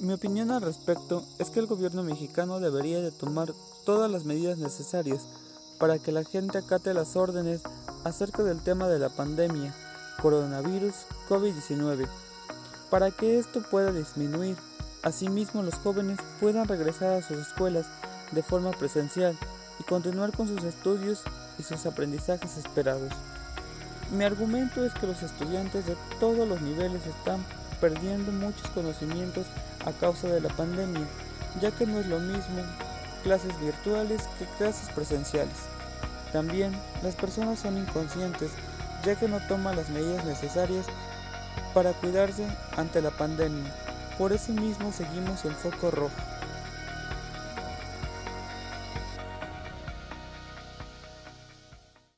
Mi opinión al respecto es que el gobierno mexicano debería de tomar todas las medidas necesarias para que la gente acate las órdenes acerca del tema de la pandemia coronavirus COVID-19, para que esto pueda disminuir. Asimismo, los jóvenes puedan regresar a sus escuelas de forma presencial y continuar con sus estudios y sus aprendizajes esperados. Mi argumento es que los estudiantes de todos los niveles están perdiendo muchos conocimientos a causa de la pandemia, ya que no es lo mismo clases virtuales que clases presenciales. También las personas son inconscientes, ya que no toman las medidas necesarias para cuidarse ante la pandemia. Por eso mismo seguimos el foco rojo.